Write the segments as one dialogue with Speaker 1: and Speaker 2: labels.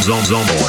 Speaker 1: zom zom
Speaker 2: zom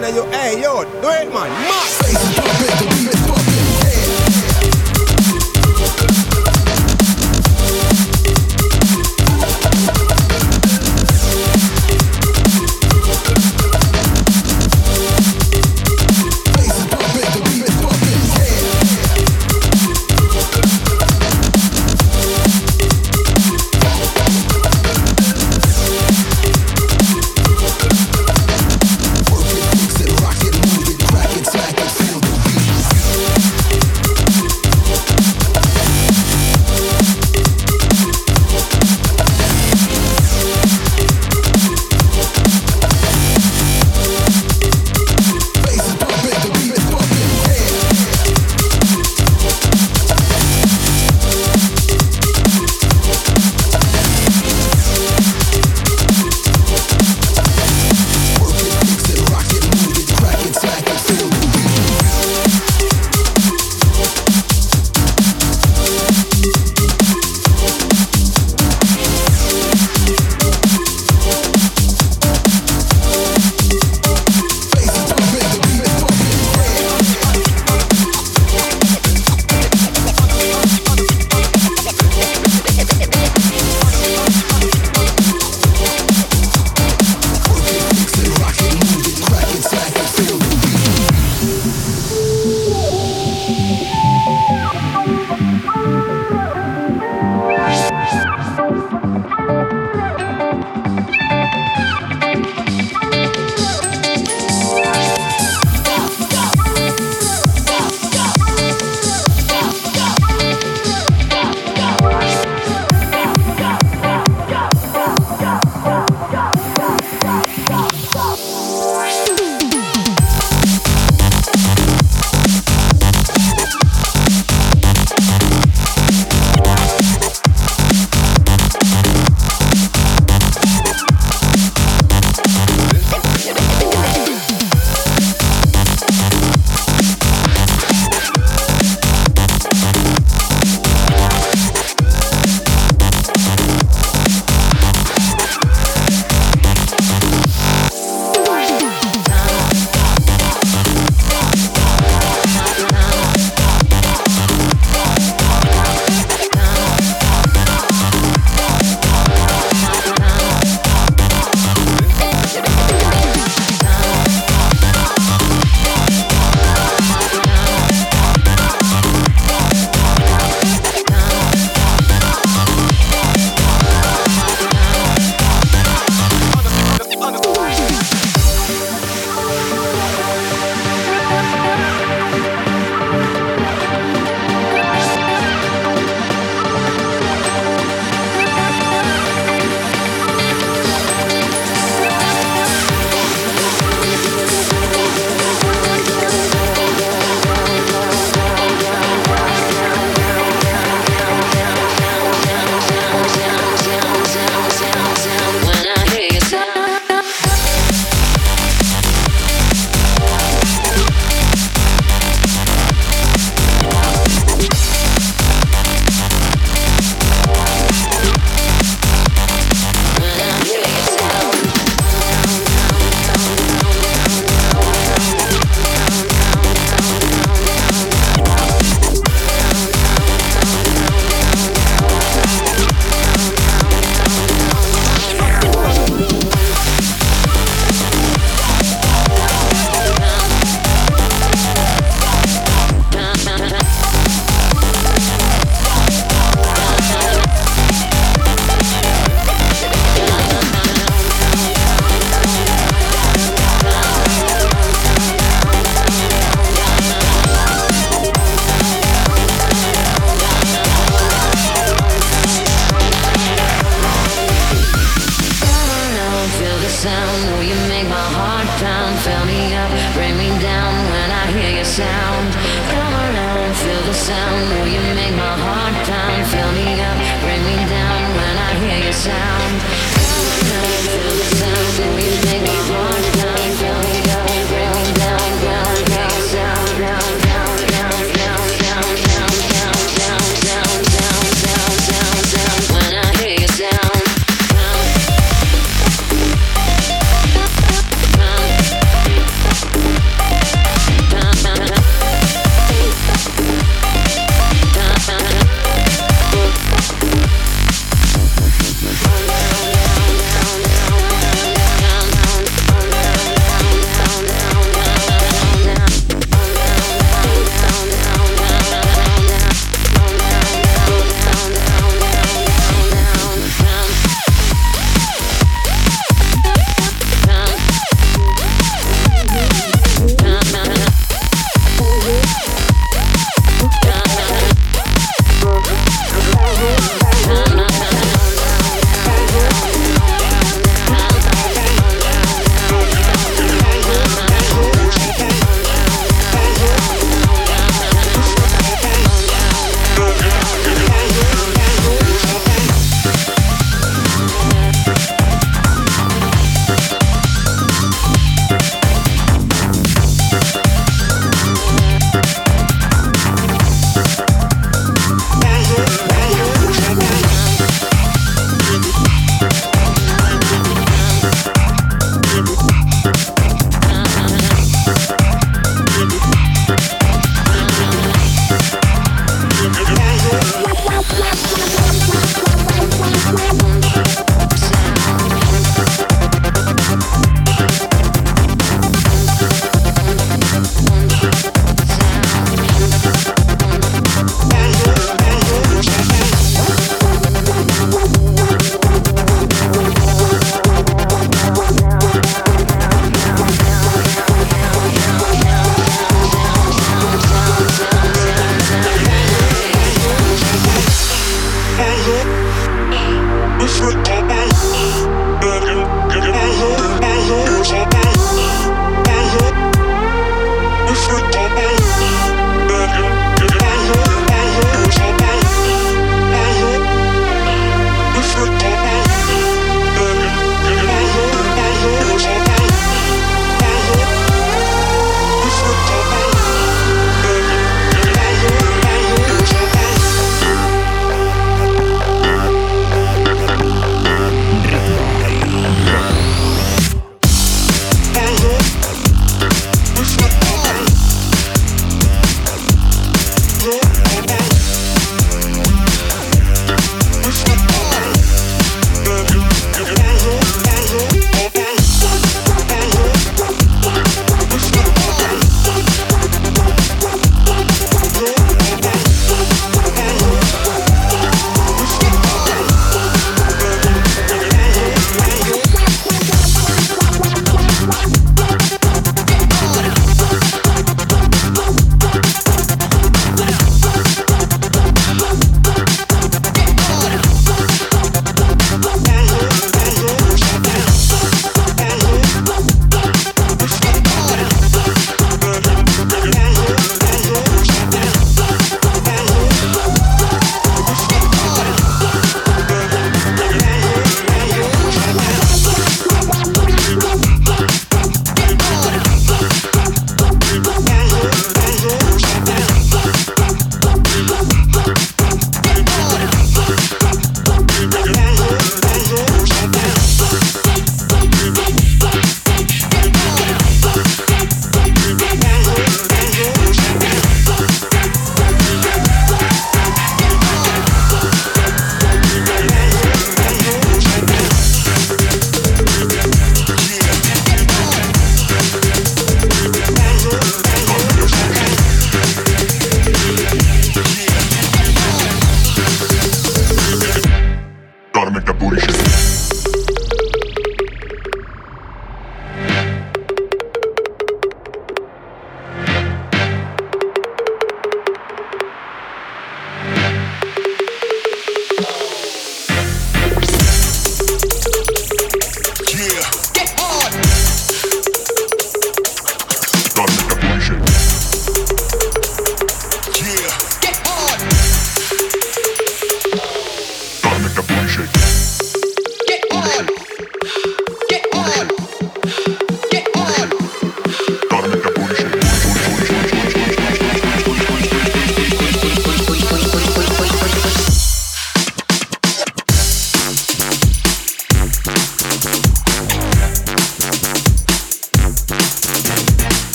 Speaker 2: now, you, hey, yo, do it, man. Mass.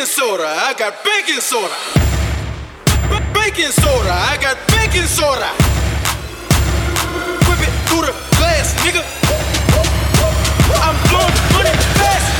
Speaker 3: baking soda. I got baking soda. B- baking soda. I got baking soda. Whip it through the glass, nigga. I'm blowing money fast.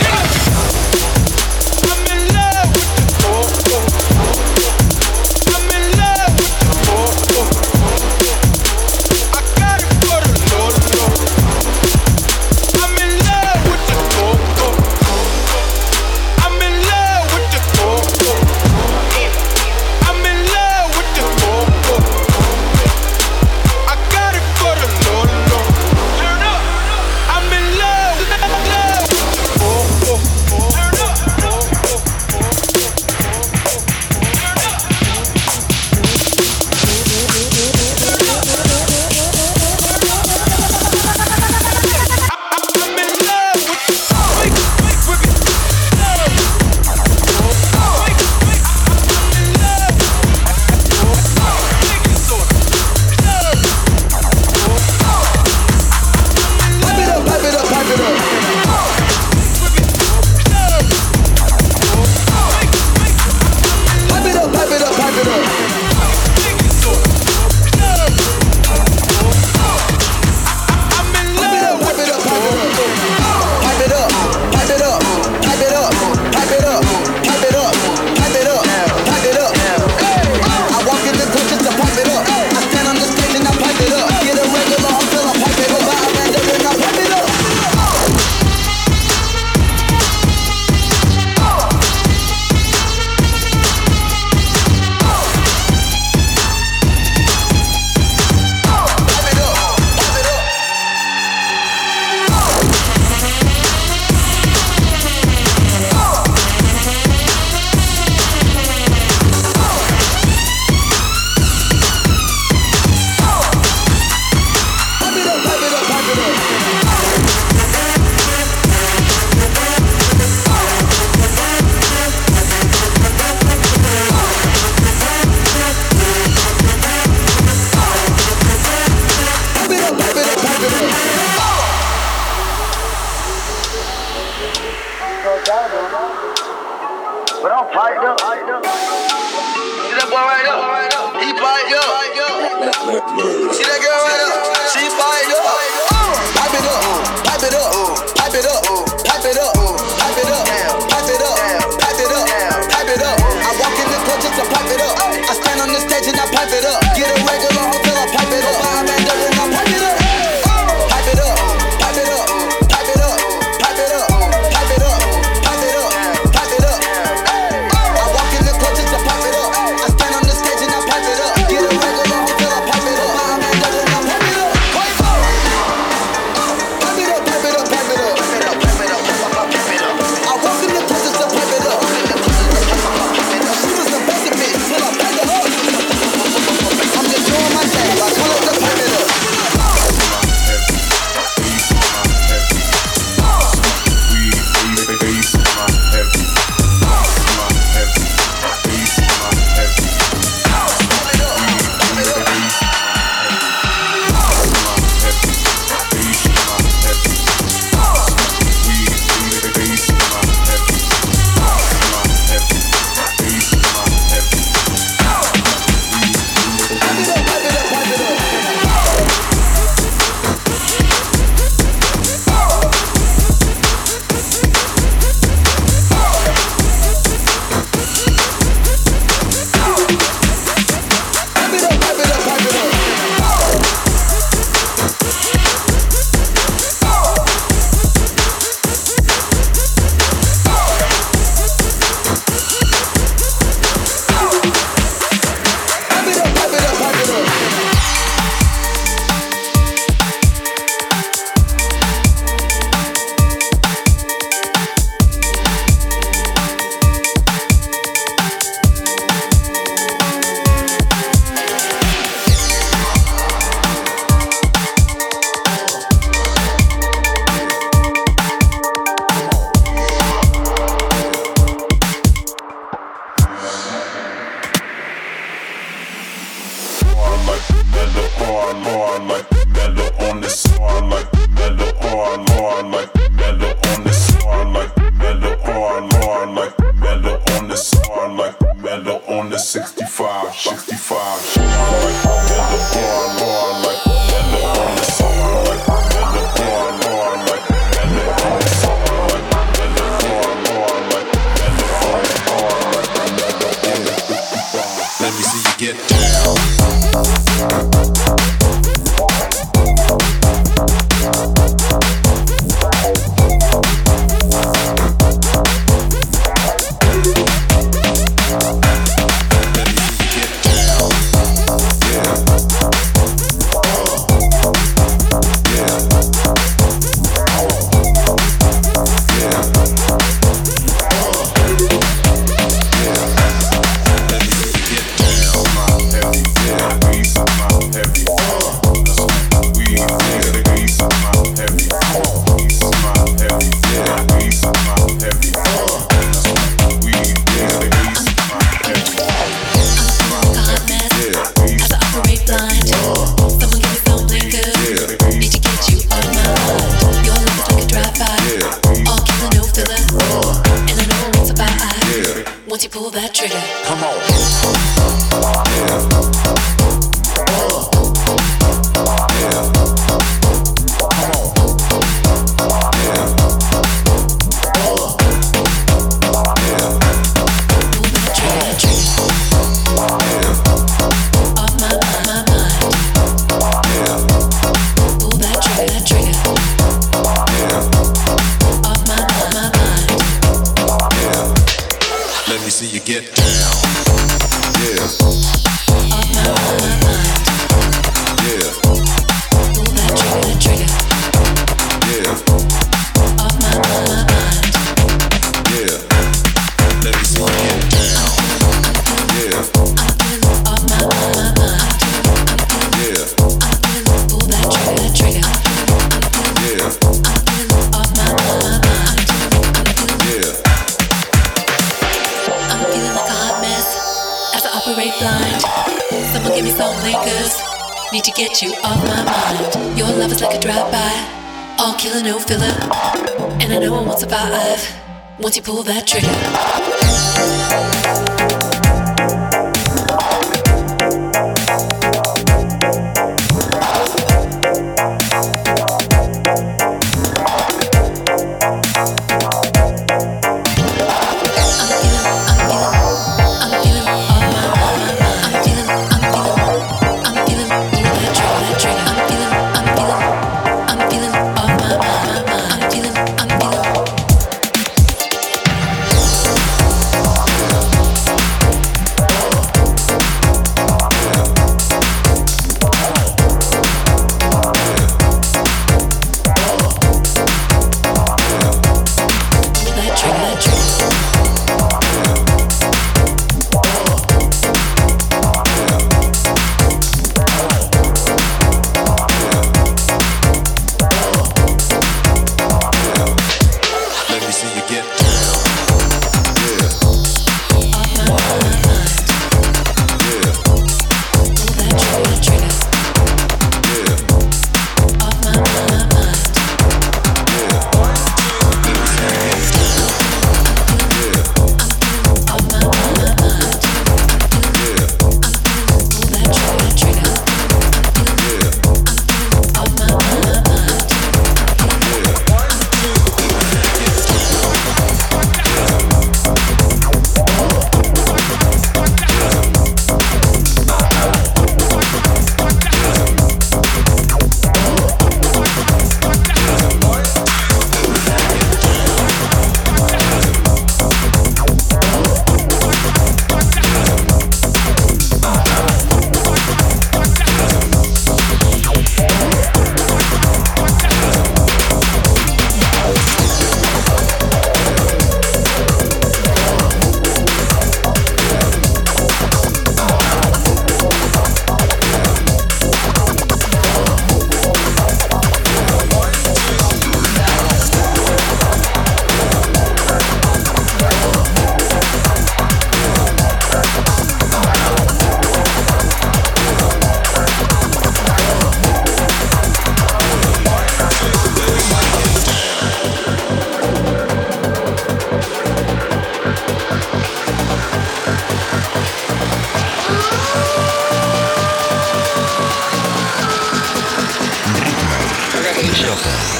Speaker 4: Леха.